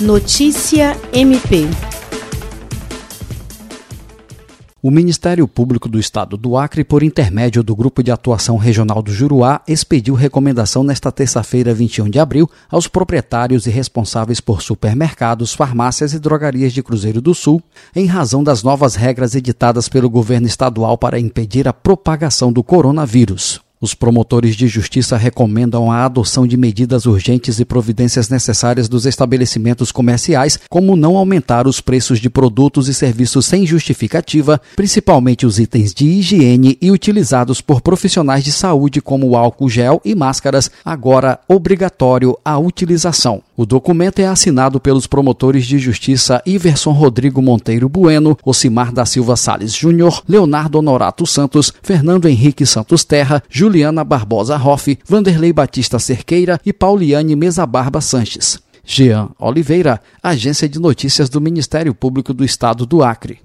Notícia MP. O Ministério Público do Estado do Acre, por intermédio do Grupo de Atuação Regional do Juruá, expediu recomendação nesta terça-feira, 21 de abril, aos proprietários e responsáveis por supermercados, farmácias e drogarias de Cruzeiro do Sul, em razão das novas regras editadas pelo governo estadual para impedir a propagação do coronavírus. Os promotores de justiça recomendam a adoção de medidas urgentes e providências necessárias dos estabelecimentos comerciais, como não aumentar os preços de produtos e serviços sem justificativa, principalmente os itens de higiene e utilizados por profissionais de saúde, como álcool gel e máscaras, agora obrigatório a utilização. O documento é assinado pelos promotores de justiça Iverson Rodrigo Monteiro Bueno, Ocimar da Silva Sales Júnior, Leonardo Honorato Santos, Fernando Henrique Santos Terra, Juliana Barbosa Hoff, Vanderlei Batista Cerqueira e Pauliane Mesa Barba Sanches. Jean Oliveira, Agência de Notícias do Ministério Público do Estado do Acre.